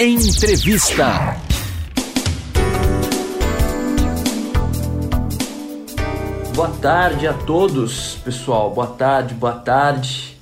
Entrevista. Boa tarde a todos, pessoal. Boa tarde, boa tarde.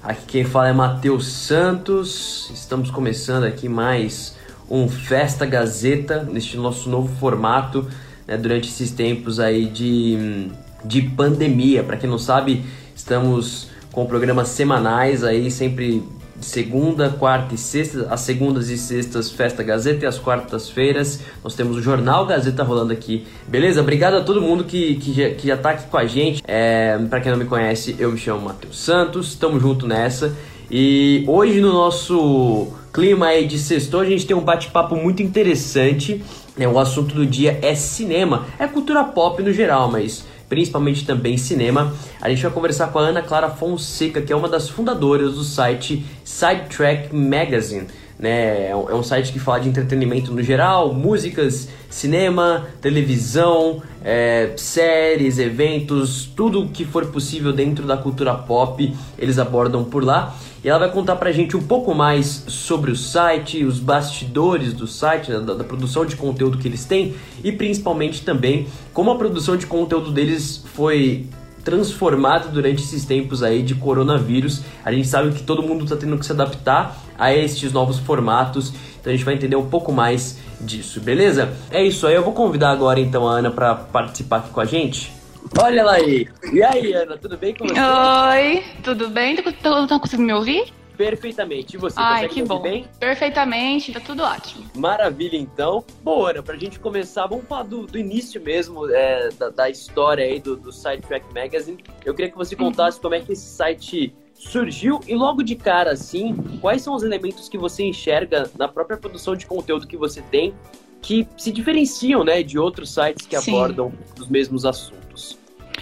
Aqui quem fala é Matheus Santos. Estamos começando aqui mais um Festa Gazeta neste nosso novo formato né, durante esses tempos aí de, de pandemia. Para quem não sabe, estamos com programas semanais aí sempre segunda, quarta e sexta, as segundas e sextas Festa Gazeta e as quartas-feiras nós temos o Jornal Gazeta rolando aqui. Beleza? Obrigado a todo mundo que, que, já, que já tá aqui com a gente. É, para quem não me conhece, eu me chamo Matheus Santos, tamo junto nessa. E hoje no nosso clima aí de sexto, a gente tem um bate-papo muito interessante. Né? O assunto do dia é cinema, é cultura pop no geral, mas principalmente também cinema. A gente vai conversar com a Ana Clara Fonseca, que é uma das fundadoras do site Sidetrack Magazine. Né? É um é site que fala de entretenimento no geral, músicas, cinema, televisão, é, séries, eventos, tudo que for possível dentro da cultura pop, eles abordam por lá. E ela vai contar pra gente um pouco mais sobre o site, os bastidores do site, né, da, da, produção de conteúdo que eles têm e principalmente também como a produção de conteúdo deles foi transformada durante esses tempos aí de coronavírus. A gente sabe que todo mundo está tendo que se adaptar a estes novos formatos, então a gente vai entender um pouco mais disso, beleza? É isso aí, eu vou convidar agora então a Ana para participar aqui com a gente. Olha ela aí. E aí, Ana, tudo bem com você? Oi, tudo bem? Tá conseguindo me ouvir? Perfeitamente. E você, Ai, que bom. bem? Perfeitamente, tá tudo ótimo. Maravilha, então. Bom, Ana, pra gente começar, vamos falar do, do início mesmo é, da, da, história aí do, do Sidetrack Magazine. Eu queria que você Uhum. contasse como é que esse site surgiu e logo de cara, assim, quais são os elementos que você enxerga na própria produção de conteúdo que você tem que se diferenciam, né, de outros sites que Sim. abordam os mesmos assuntos.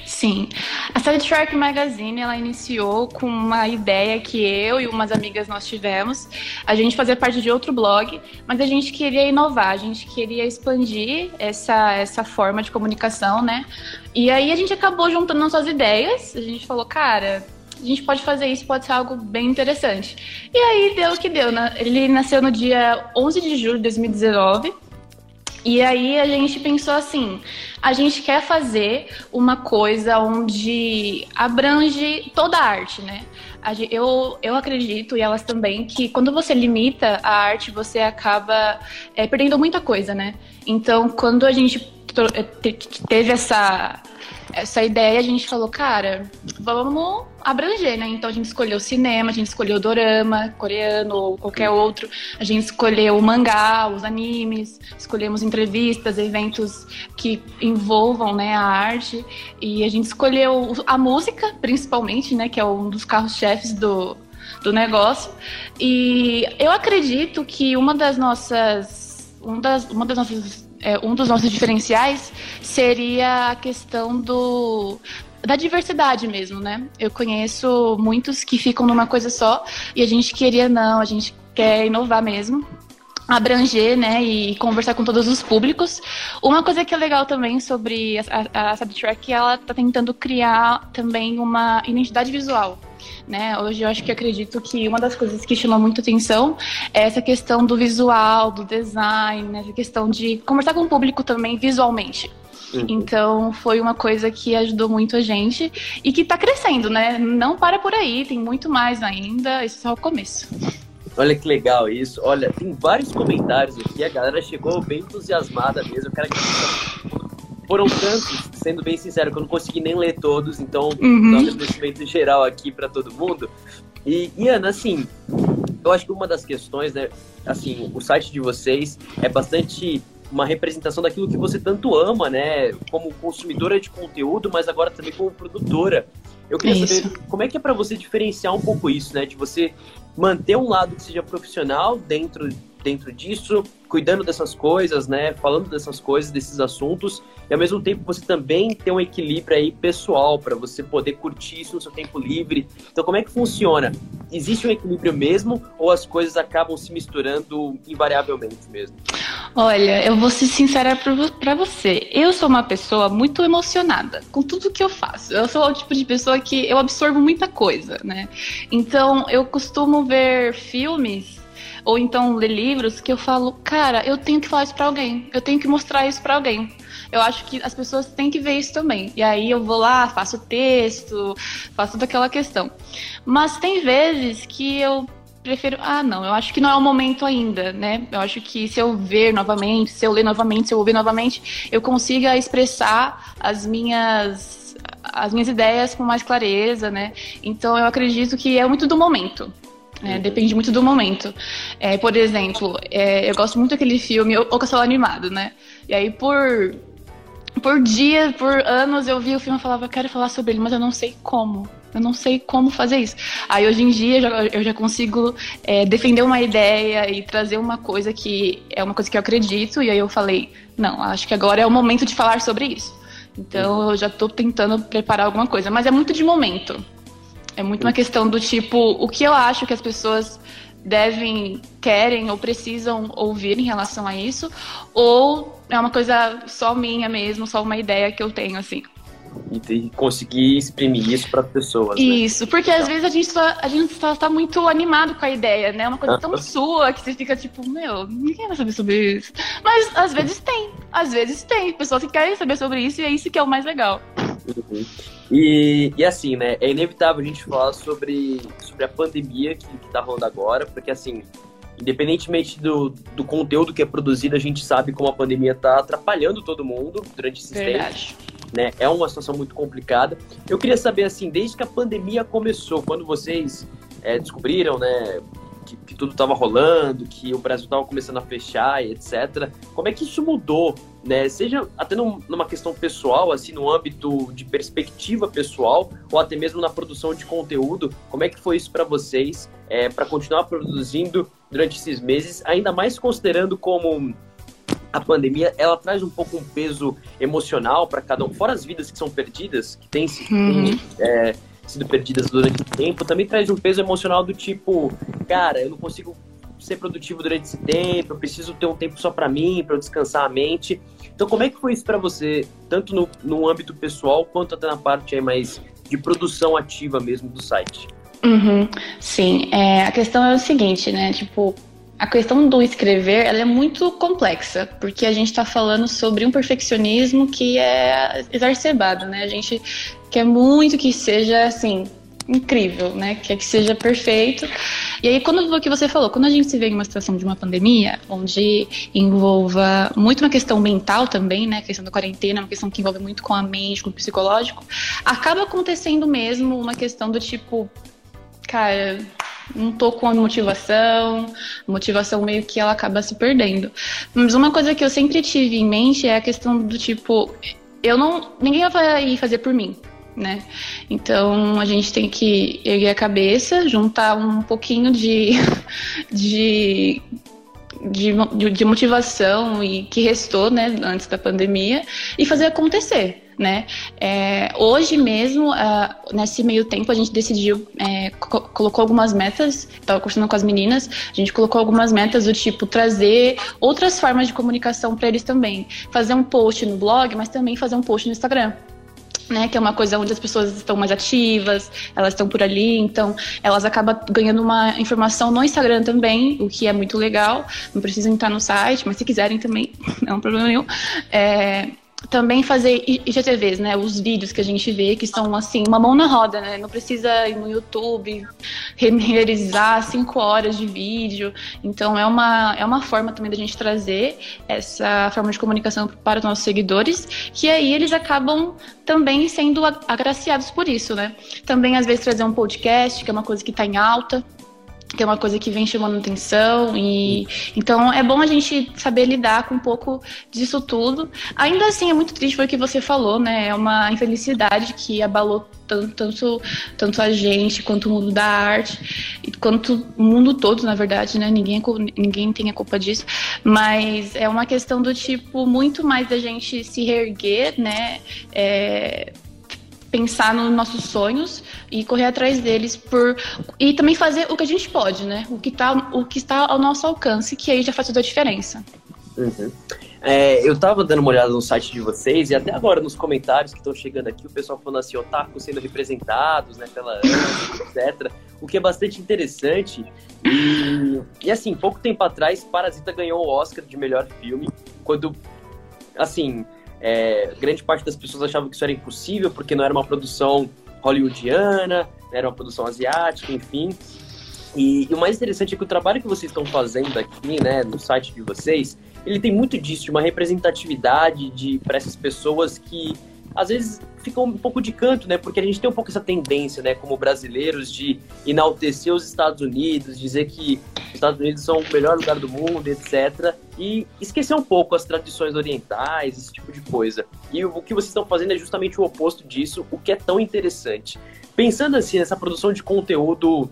Sim. A Sidetrack Magazine, ela iniciou com uma ideia que eu e umas amigas nós tivemos. A gente fazia parte de outro blog, mas a gente queria inovar, a gente queria expandir essa, essa forma de comunicação, né? E aí a gente acabou juntando nossas ideias, a gente falou, cara, a gente pode fazer isso, pode ser algo bem interessante. E aí deu o que deu, né? Ele nasceu no dia 11 de julho de 2019. E aí a gente pensou assim, a gente quer fazer uma coisa onde abrange toda a arte, né? Eu, eu acredito, e elas também, que quando você limita a arte, você acaba é, perdendo muita coisa, né? Então, quando a gente eh, te- teve essa, essa ideia, a gente falou, cara, vamos abranger, né? Então a gente escolheu cinema, a gente escolheu dorama, coreano ou qualquer outro, a gente escolheu o mangá, os animes, escolhemos entrevistas, eventos que envolvam né, a arte, e a gente escolheu a música, principalmente, né? Que é um dos carros-chefes do, do negócio. E eu acredito que uma das nossas. Um, das, uma das nossas é, um dos nossos diferenciais seria a questão do da diversidade mesmo, né? Eu conheço muitos que ficam numa coisa só e a gente queria não, a gente quer inovar mesmo abranger, né, e conversar com todos os públicos. Uma coisa que é legal também sobre a, a, a Subtrack é que ela tá tentando criar também uma identidade visual. Né? Hoje eu acho que acredito que uma das coisas que chama muito atenção é essa questão do visual, do design, né? essa questão de conversar com o público também visualmente. Uhum. Então foi uma coisa que ajudou muito a gente e que tá crescendo, né? Não para por aí, tem muito mais ainda, esse é só o começo. Olha que legal isso. Olha, tem vários comentários aqui, a galera chegou bem entusiasmada mesmo. Eu quero que foram tantos, sendo bem sincero, que eu não consegui nem ler todos, então Uhum. dá um agradecimento geral aqui para todo mundo. E, e, Ana, assim, eu acho que uma das questões, né, assim, o site de vocês é bastante uma representação daquilo que você tanto ama, né, como consumidora de conteúdo, mas agora também como produtora. Eu queria Isso. saber como é que é para você diferenciar um pouco isso, né, de você manter um lado que seja profissional dentro dentro disso, cuidando dessas coisas, né, falando dessas coisas, desses assuntos, e ao mesmo tempo você também ter um equilíbrio aí pessoal para você poder curtir isso no seu tempo livre. Então, como é que funciona? Existe um equilíbrio mesmo ou as coisas acabam se misturando invariavelmente mesmo? Olha, eu vou ser sincera pra você. Eu sou uma pessoa muito emocionada com tudo que eu faço. Eu sou o tipo de pessoa que eu absorvo muita coisa, né? Então, eu costumo ver filmes ou então ler livros, que eu falo, cara, eu tenho que falar isso para alguém, eu tenho que mostrar isso para alguém. Eu acho que as pessoas têm que ver isso também. E aí eu vou lá, faço texto, faço toda aquela questão. Mas tem vezes que eu prefiro, ah, não, eu acho que não é o momento ainda, né? Eu acho que se eu ver novamente, se eu ler novamente, se eu ouvir novamente, eu consiga expressar as minhas as minhas ideias com mais clareza, né? Então eu acredito que é muito do momento. É, depende muito do momento. É, por exemplo, é, eu gosto muito daquele filme O Castelo Animado, né? E aí, por, por dias, por anos, eu via o filme e falava, quero falar sobre ele, mas eu não sei como. Eu não sei como fazer isso. Aí hoje em dia eu já, eu já consigo é, defender uma ideia e trazer uma coisa que é uma coisa que eu acredito. E aí eu falei, não, acho que agora é o momento de falar sobre isso. Então eu já estou tentando preparar alguma coisa, mas é muito de momento. É muito uma questão do tipo, o que eu acho que as pessoas devem, querem ou precisam ouvir em relação a isso, ou é uma coisa só minha mesmo, só uma ideia que eu tenho, assim e conseguir exprimir isso para as pessoas. Né? Isso, né? porque às vezes a gente, tá, a gente tá, tá, muito animado com a ideia, né? Uma coisa tão sua que você fica tipo, meu, ninguém vai saber sobre isso. Mas às vezes tem, às vezes tem pessoas que querem saber sobre isso e é isso que é o mais legal. Uhum. E, e assim, né? É inevitável a gente falar sobre, sobre a pandemia que, que tá rolando agora, porque assim, independentemente do, do conteúdo que é produzido, a gente sabe como a pandemia está atrapalhando todo mundo durante esses Verdade. tempos né? É uma situação muito complicada. Eu queria saber, assim, desde que a pandemia começou, quando vocês é, descobriram, né, que, que tudo estava rolando, que o Brasil estava começando a fechar e etc. Como é que isso mudou, né? Seja até num, numa questão pessoal, assim, no âmbito de perspectiva pessoal, ou até mesmo na produção de conteúdo. Como é que foi isso para vocês, é, para continuar produzindo durante esses meses, ainda mais considerando como a pandemia ela traz um pouco um peso emocional para cada um, fora as vidas que são perdidas, que têm uhum. é, sido perdidas durante o tempo, também traz um peso emocional do tipo, cara, eu não consigo ser produtivo durante esse tempo, eu preciso ter um tempo só para mim, para eu descansar a mente. Então, como é que foi isso para você, tanto no, no âmbito pessoal quanto até na parte aí mais de produção ativa mesmo do site? Uhum, sim, é, a questão é o seguinte, né? Tipo, a questão do escrever ela é muito complexa, porque a gente está falando sobre um perfeccionismo que é exacerbado, né? A gente quer muito que seja assim incrível, né? Quer que seja perfeito. E aí, quando o que você falou, quando a gente se vê em uma situação de uma pandemia, onde envolva muito uma questão mental também, né? A questão da quarentena, uma questão que envolve muito com a mente, com o psicológico, acaba acontecendo mesmo uma questão do tipo, cara, não tô com a motivação, a motivação meio que ela acaba se perdendo. Mas uma coisa que eu sempre tive em mente é a questão do tipo, eu não, ninguém vai fazer por mim, né? Então a gente tem que erguer a cabeça, juntar um pouquinho de, de de, de, motivação e que restou, né, antes da pandemia, e fazer acontecer né? É, hoje mesmo, uh, nesse meio tempo, a gente decidiu, é, co colocou algumas metas, estava conversando com as meninas, a gente colocou algumas metas do tipo trazer outras formas de comunicação para eles também. Fazer um post no blog, mas também fazer um post no Instagram. Né, que é uma coisa onde as pessoas estão mais ativas, elas estão por ali, então elas acabam ganhando uma informação no Instagram também, o que é muito legal. Não precisam entrar no site, mas se quiserem também, não é um problema nenhum. É, também fazer IGTVs, né? Os vídeos que a gente vê que são assim, uma mão na roda, né? Não precisa ir no YouTube renderizar cinco horas de vídeo. Então é uma, é uma forma também da gente trazer essa forma de comunicação para os nossos seguidores, que aí eles acabam também sendo agraciados por isso, né? Também às vezes trazer um podcast, que é uma coisa que está em alta, que é uma coisa que vem chamando atenção e então é bom a gente saber lidar com um pouco disso tudo. Ainda assim é muito triste foi o que você falou, né? É uma infelicidade que abalou tanto, tanto, tanto a gente quanto o mundo da arte e quanto o mundo todo, na verdade, né? Ninguém, é ninguém tem a culpa disso, mas é uma questão do tipo muito mais da gente se reerguer, né? É, pensar nos nossos sonhos e correr atrás deles por e também fazer o que a gente pode, né? O que tá, o que está ao nosso alcance, que aí já faz toda a diferença. Uhum. É, eu tava dando uma olhada no site de vocês e até agora nos comentários que estão chegando aqui, o pessoal falando assim, otaku sendo representados, né, pela etc. O que é bastante interessante. E, e assim, pouco tempo atrás, Parasita ganhou o Oscar de melhor filme, quando, assim, é, grande parte das pessoas achavam que isso era impossível, porque não era uma produção hollywoodiana, era uma produção asiática, enfim. E, e, o mais interessante é que o trabalho que vocês estão fazendo aqui, né, no site de vocês, ele tem muito disso, de uma representatividade de para essas pessoas que às vezes ficam um pouco de canto, né? Porque a gente tem um pouco essa tendência, né, como brasileiros, de enaltecer os Estados Unidos, dizer que os Estados Unidos são o melhor lugar do mundo, etc. E esquecer um pouco as tradições orientais, esse tipo de coisa. E o que vocês estão fazendo é justamente o oposto disso, o que é tão interessante. Pensando assim nessa produção de conteúdo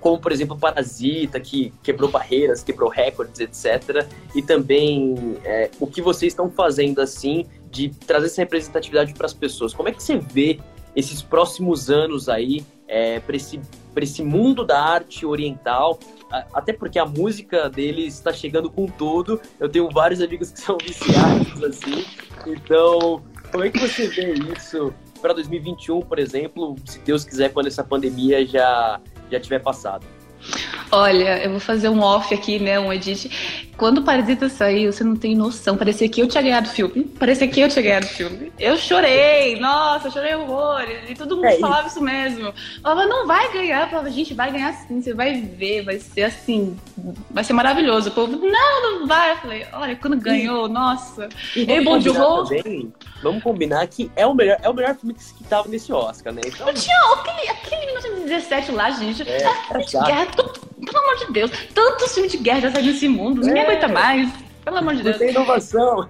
como por exemplo Parasita, que quebrou barreiras, quebrou recordes, etc. E também é, o que vocês estão fazendo assim de trazer essa representatividade para as pessoas. Como é que você vê esses próximos anos aí é, para esse, esse mundo da arte oriental? Até porque a música deles está chegando com tudo. Eu tenho vários amigos que são viciados assim. Então, como é que você vê isso para 2021, por exemplo, se Deus quiser, quando essa pandemia já já tiver passado. Olha, eu vou fazer um off aqui, né? Um edit. Quando o Parasita saiu, você não tem noção. Parecia que eu tinha ganhado o filme. Parecia que eu tinha ganhado o filme. Eu chorei, nossa, eu chorei horrores. E todo mundo é falava isso mesmo. Falava, não vai ganhar. Eu falava, gente, vai ganhar sim, você vai ver, vai ser assim, vai ser maravilhoso. O povo, não, não vai. Eu falei, olha, quando ganhou, nossa. E Bom também, Vamos combinar que é o melhor, é o melhor filme que, que tava nesse Oscar, né? Então... Tinha aquele, aquele 1917 lá, gente. É, é, é pelo amor de Deus, tantos filmes de guerra já saíram nesse mundo, ninguém é. aguenta mais. Pelo amor de Deus. Não tem inovação.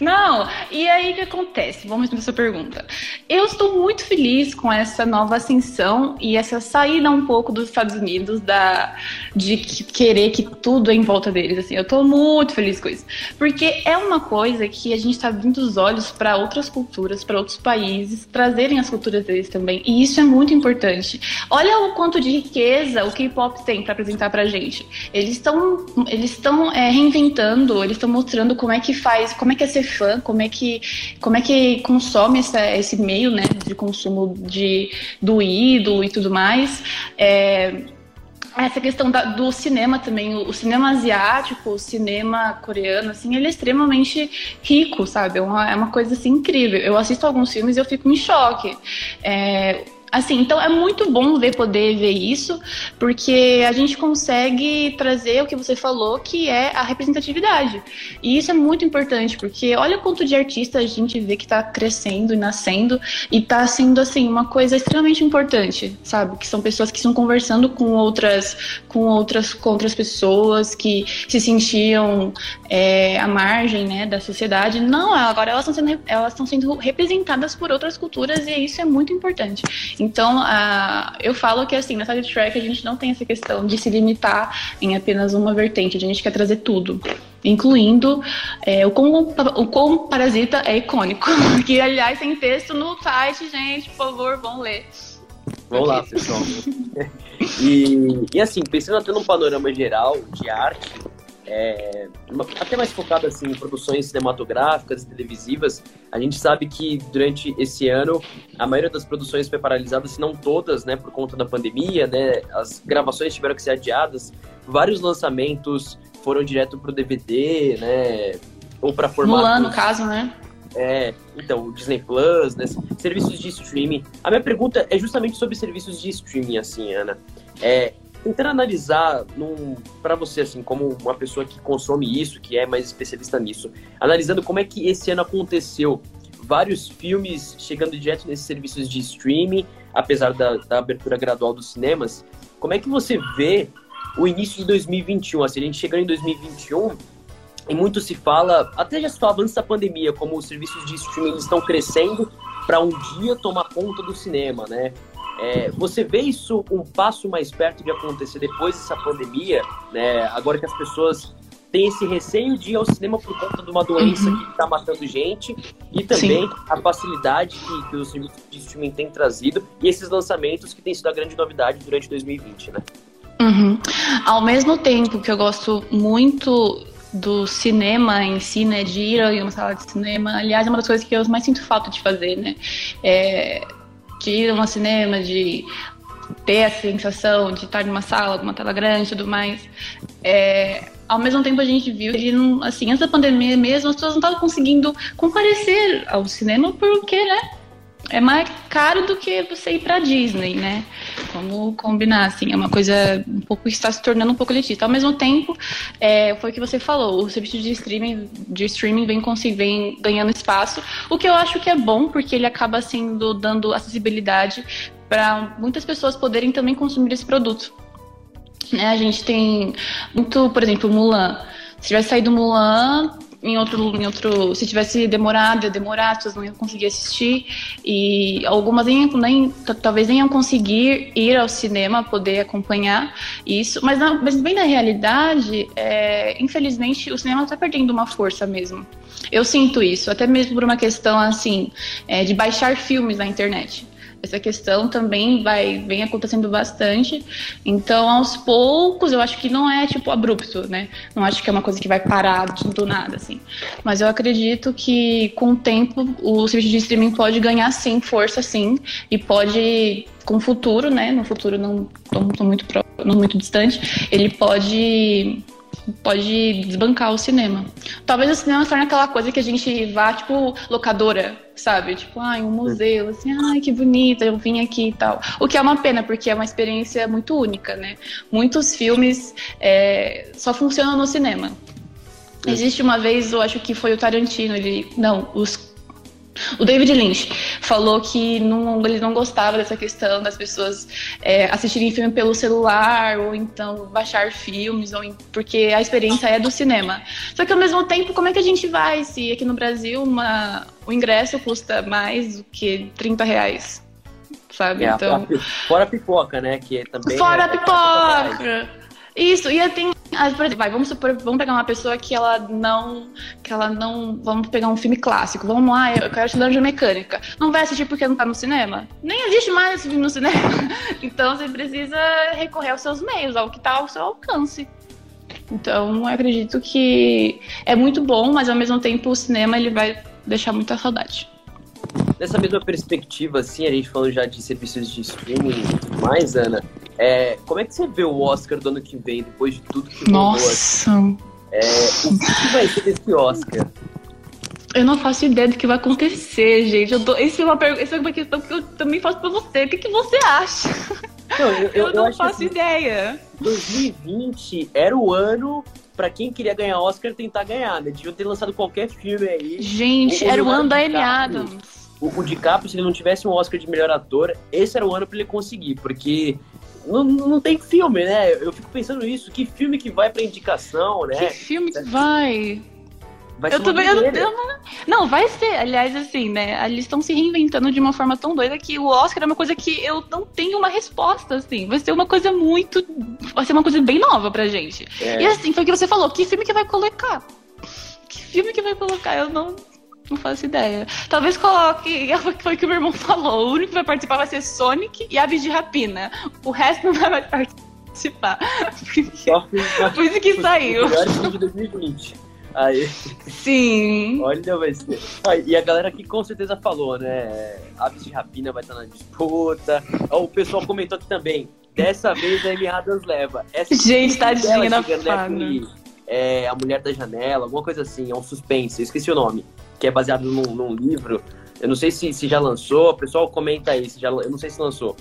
Não, e aí o que acontece? Vamos responder essa pergunta. Eu estou muito feliz com essa nova ascensão e essa saída um pouco dos Estados Unidos da de querer que tudo é em volta deles. Assim, eu estou muito feliz com isso, porque é uma coisa que a gente está abrindo os olhos para outras culturas, para outros países, trazerem as culturas deles também. E isso é muito importante. Olha o quanto de riqueza o K-pop tem para apresentar para gente. Eles estão eles estão é, reinventando, eles estão mostrando como é que faz, como é que é ser fã, como é que, como é que consome essa, esse meio né, de consumo de, do ídolo e tudo mais. É, essa questão da, do cinema também, o, o, cinema asiático, o cinema coreano, assim, ele é extremamente rico, sabe? É uma, é uma coisa assim incrível. Eu assisto alguns filmes e eu fico em choque. É, Assim, então é muito bom ver poder ver isso, porque a gente consegue trazer o que você falou, que é a representatividade. E isso é muito importante, porque olha quanto de artistas a gente vê que está crescendo e nascendo e está sendo assim uma coisa extremamente importante, sabe? Que são pessoas que estão conversando com outras, com outras, com outras pessoas que se sentiam é, à margem, né, da sociedade. Não, agora elas estão sendo, elas estão sendo representadas por outras culturas e isso é muito importante. Então, uh, eu falo que assim, na side track a gente não tem essa questão de se limitar em apenas uma vertente, a gente quer trazer tudo, incluindo é, o, como, o como Parasita é icônico, que aliás tem texto no site, gente, por favor, vão ler. Vamos lá, pessoal. e, e assim, pensando até num panorama geral de arte, é, até mais focado assim, em produções cinematográficas e televisivas, a gente sabe que durante esse ano a maioria das produções foi paralisada, se não todas, né, por conta da pandemia, né, as gravações tiveram que ser adiadas, vários lançamentos foram direto para o DVD, né, ou para formato... Mulan, no caso, né? É, então, o Disney Plus, né, serviços de streaming. A minha pergunta é justamente sobre serviços de streaming, assim, Ana. É, tentando analisar para você assim como uma pessoa que consome isso que é mais especialista nisso analisando como é que esse ano aconteceu. Vários filmes chegando direto nesses serviços de streaming apesar da, da abertura gradual dos cinemas. Como é que você vê o início de 2021 assim a gente chegando em 2021 e muito se fala até já se fala antes da pandemia como os serviços de streaming estão crescendo para um dia tomar conta do cinema né é, você vê isso um passo mais perto de acontecer depois dessa pandemia, né? Agora que as pessoas têm esse receio de ir ao cinema por conta de uma doença uhum. que está matando gente e também Sim. a facilidade que, que os serviços de streaming têm trazido e esses lançamentos que têm sido a grande novidade durante 2020, né? Uhum. Ao mesmo tempo que eu gosto muito do cinema em si, né? De ir em uma sala de cinema. Aliás, é uma das coisas que eu mais sinto falta de fazer, né? É, de ir a um cinema, de ter a sensação de estar numa sala com uma tela grande e tudo mais. É, ao mesmo tempo a gente viu que, assim, antes da pandemia mesmo, as pessoas não estavam conseguindo comparecer ao cinema porque, né? É mais caro do que você ir pra Disney, né? Vamos combinar, assim, é uma coisa um pouco está se tornando um pouco elitista. Ao mesmo tempo, é, foi o que você falou, o serviço de streaming, de streaming vem, vem ganhando espaço, o que eu acho que é bom, porque ele acaba sendo dando acessibilidade para muitas pessoas poderem também consumir esse produto. Né? A gente tem muito, por exemplo, Mulan. Se tivesse saído Mulan, em outro, em outro, se tivesse demorado, ia demorar, as pessoas não iam conseguir assistir. E algumas nem, nem talvez nem iam conseguir ir ao cinema poder acompanhar isso, mas, na, mas bem na realidade, é, infelizmente o cinema está perdendo uma força mesmo. Eu sinto isso, até mesmo por uma questão assim é, de baixar filmes na internet essa questão também vai vem acontecendo bastante. Então, aos poucos, eu acho que não é tipo abrupto, né? Não acho que é uma coisa que vai parar do nada, assim. Mas eu acredito que com o tempo o serviço de streaming pode ganhar sim força, sim, e pode com o futuro, né? No futuro não, não muito não muito distante, ele pode pode desbancar o cinema. Talvez o cinema torne aquela coisa que a gente vá, tipo, locadora, sabe? Tipo, ai, um museu, assim, ai, que bonita, eu vim aqui e tal. O que é uma pena, porque é uma experiência muito única, né? Muitos filmes é, só funcionam no cinema. Existe uma vez, eu acho que foi o Tarantino, ele. Não, os o David Lynch falou que não, ele não gostava dessa questão das pessoas é, assistirem filme pelo celular ou então baixar filmes, ou, porque a experiência é do cinema. Só que ao mesmo tempo, como é que a gente vai se aqui no Brasil uma, o ingresso custa mais do que 30 reais? Sabe? É, então... Fora a pipoca, né? Que também fora é, a pipoca! Isso, e tem ah, por exemplo, vai, vamos supor, vamos pegar uma pessoa que ela não, que ela não, vamos pegar um filme clássico, vamos lá, eu quero estudar de mecânica. Não vai assistir porque não tá no cinema? Nem existe mais esse filme no cinema. Então você precisa recorrer aos seus meios, ao que tá ao seu alcance. Então, eu acredito que é muito bom, mas ao mesmo tempo o cinema ele vai deixar muita saudade. Nessa mesma perspectiva, assim, a gente falando já de serviços de streaming e tudo mais, Ana, é, como é que você vê o Oscar do ano que vem, depois de tudo que rolou? Nossa! É, o que vai ser desse Oscar? Eu não faço ideia do que vai acontecer, gente. Eu tô... Essa, é uma pergunta, essa é uma questão que eu também faço pra você. O que, que você acha? Não, eu, eu, eu, não faço assim, ideia. 2020 era o ano para quem queria ganhar Oscar tentar ganhar, né? Deviam ter lançado qualquer filme aí. Gente, era o ano da Amy Adams. O, o DiCaprio, se ele não tivesse um Oscar de melhor ator, esse era o ano para ele conseguir, porque não, não tem filme, né? Eu fico pensando nisso. Que filme que vai pra indicação, né? Que filme que vai? Vai eu também. Eu, eu, não, vai ser. Aliás, assim, né? Eles estão se reinventando de uma forma tão doida que o Oscar é uma coisa que eu não tenho uma resposta, assim. Vai ser uma coisa muito. Vai ser uma coisa bem nova pra gente. É. E assim, foi o que você falou: que filme que vai colocar? Que filme que vai colocar? Eu não, não faço ideia. Talvez coloque. Foi o que o meu irmão falou. O único que vai participar vai ser Sonic e Aves de Rapina. O resto não vai mais participar. Por isso que saiu. Melhor de 2020. Aí. Sim. Olha, vai ser. Ah, e a galera aqui com certeza falou, né? Aves de Rapina vai estar na disputa. O pessoal comentou aqui também. Dessa vez a Amy Adams leva. Essa Gente, tadinha na fada. É, a Mulher da Janela, alguma coisa assim. É um suspense. Eu esqueci o nome que é baseado num, num livro. Eu não sei se, se já lançou, o pessoal comenta aí, se já, eu não sei se lançou.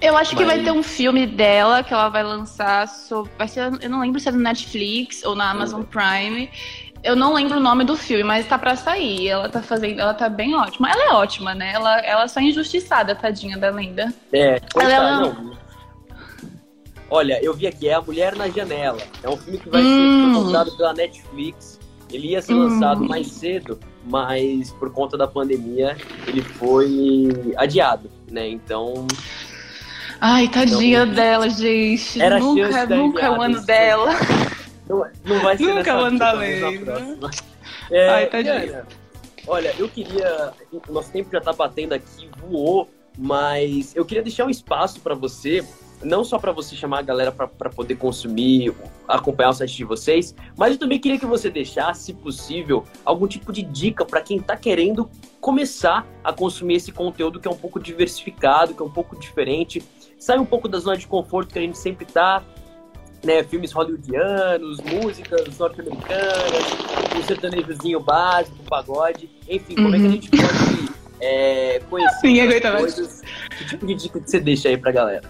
Eu acho Mas... que vai ter um filme dela que ela vai lançar. Sobre, vai ser, eu não lembro se é no Netflix ou na Amazon uhum. Prime. Eu não lembro o nome do filme, mas tá pra sair. Ela tá fazendo. Ela tá bem ótima. Ela é ótima, né? Ela, ela só é injustiçada, tadinha da lenda. É, ela é uma... Olha, eu vi aqui, é A Mulher na Janela. É um filme que vai hum. ser lançado pela Netflix. Ele ia ser lançado hum. mais cedo, mas por conta da pandemia ele foi adiado, né? Então. Ai, tadinha então, dela, gente. Era nunca, nunca é o ano dela. Não, não vai ser Nunca é o ano da lenda. É, Ai, tadinha. olha, eu queria. O nosso tempo já tá batendo aqui, voou, mas eu queria deixar um espaço para você não só para você chamar a galera para poder consumir, acompanhar o site de vocês, mas eu também queria que você deixasse, se possível, algum tipo de dica para quem está querendo começar a consumir esse conteúdo que é um pouco diversificado, que é um pouco diferente, sai um pouco da zona de conforto que a gente sempre está, né, filmes hollywoodianos, músicas norte-americanas, um sertanejozinho básico, pagode, enfim, como uhum. é que a uhum. gente pode é, conhecer Sim, coisas? Que tipo de dica que você deixa aí pra galera?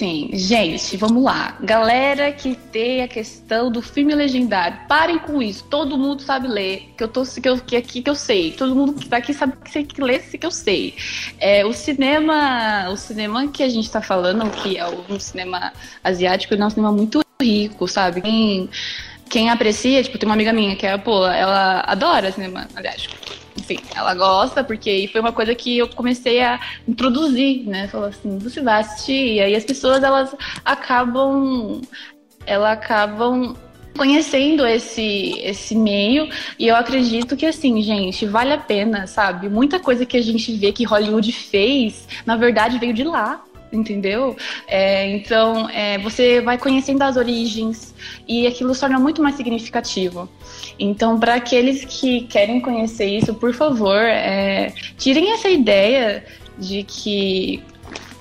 Sim, gente, vamos lá. Galera que tem a questão do filme legendário, parem com isso. Todo mundo sabe ler, que eu tô que, eu, que aqui que eu sei. Todo mundo que tá aqui sabe que, sei, que lê que eu sei. É, o cinema, o cinema que a gente tá falando, que é um cinema asiático, é um cinema muito rico, sabe? Quem, quem aprecia, tipo, tem uma amiga minha que é, pô, ela adora cinema asiático ela gosta, porque foi uma coisa que eu comecei a introduzir, né? Falou assim, você vai assistir, e aí as pessoas elas acabam, elas acabam conhecendo esse esse meio e eu acredito que assim, gente, vale a pena, sabe? Muita coisa que a gente vê que Hollywood fez, na verdade veio de lá, entendeu? É, então, é, você vai conhecendo as origens e aquilo se torna muito mais significativo. Então, para aqueles que querem conhecer isso, por favor, é, tirem essa ideia de que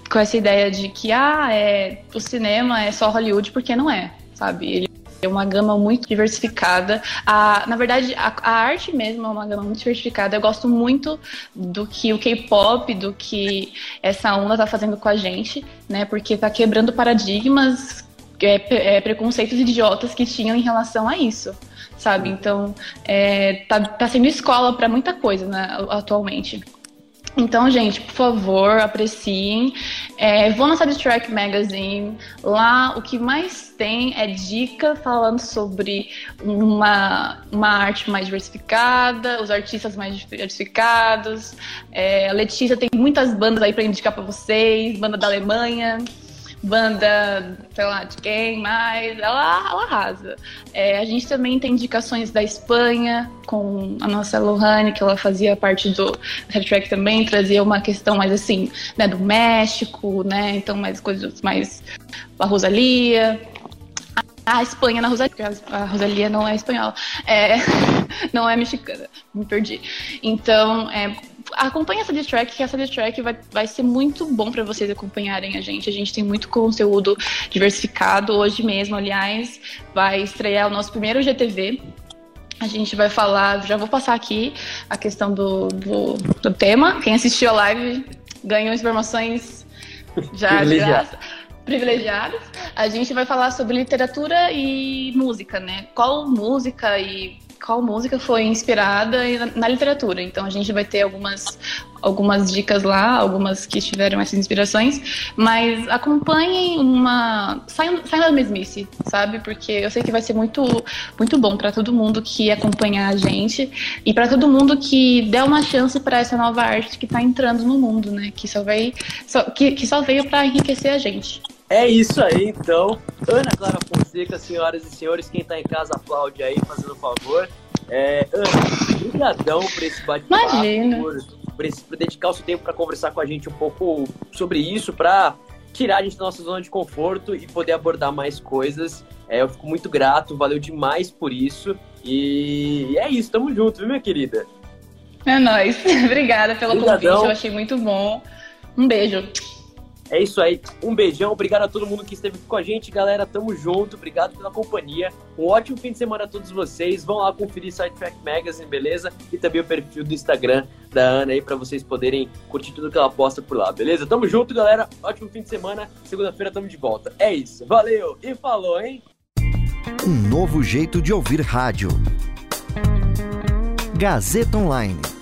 com essa ideia de que ah, é, o cinema é só Hollywood porque não é, sabe? Ele é uma gama muito diversificada. A, na verdade, a, a, arte mesmo é uma gama muito diversificada. Eu gosto muito do que o K-pop, do que essa onda tá fazendo com a gente, né? Porque tá quebrando paradigmas, é, é, preconceitos idiotas que tinham em relação a isso, sabe? Então, é, tá, tá sendo escola para muita coisa né, atualmente. Então, gente, por favor, apreciem. É, vou na Track Magazine. Lá o que mais tem é dica falando sobre uma, uma arte mais diversificada, os artistas mais diversificados. É, a Letícia tem muitas bandas aí para indicar para vocês, banda da Alemanha banda, sei lá, de quem mais, ela, ela arrasa. É, a gente também tem indicações da Espanha, com a nossa Lohane, que ela fazia parte do Track também, trazia uma questão mais assim, né, do México, né, então mais coisas mais a Rosalia, a Espanha na Rosalia, a Rosalia não é espanhola, é, não é mexicana, me perdi. Então, é, acompanha essa track, que essa track vai, vai ser muito bom para vocês acompanharem a gente. A gente tem muito conteúdo diversificado. Hoje mesmo, aliás, vai estrear o nosso primeiro GTV. A gente vai falar, já vou passar aqui a questão do, do, do tema. Quem assistiu a live ganhou informações já de graça privilegiadas. A gente vai falar sobre literatura e música, né? Qual música e qual música foi inspirada na literatura. Então a gente vai ter algumas, algumas dicas lá, algumas que tiveram essas inspirações, mas acompanhem uma. Saiam, da mesmice, sabe? Porque eu sei que vai ser muito, muito bom para todo mundo que acompanhar a gente e para todo mundo que der uma chance para essa nova arte que está entrando no mundo, né? Que só, vai, só, que, que só veio para enriquecer a gente. É isso aí, então. Ana Clara Fonseca, senhoras e senhores, quem tá em casa aplaude aí, fazendo favor. É, Ana, obrigadão por esse bate-papo, por, por, por dedicar o seu tempo para conversar com a gente um pouco sobre isso, para tirar a gente da nossa zona de conforto e poder abordar mais coisas. É, eu fico muito grato, valeu demais por isso. E é isso, tamo junto, viu, minha querida? É nóis. Obrigada pelo convite, eu achei muito bom. Um beijo. É isso aí. Um beijão. Obrigado a todo mundo que esteve com a gente, galera. Tamo junto. Obrigado pela companhia. Um ótimo fim de semana a todos vocês. Vão lá conferir Sidetrack Magazine, beleza? E também o perfil do Instagram da Ana aí para vocês poderem curtir tudo que ela posta por lá, beleza? Tamo junto, galera. Ótimo fim de semana. Segunda-feira tamo de volta. É isso. Valeu e falou, hein? Um novo jeito de ouvir rádio. Gazeta Online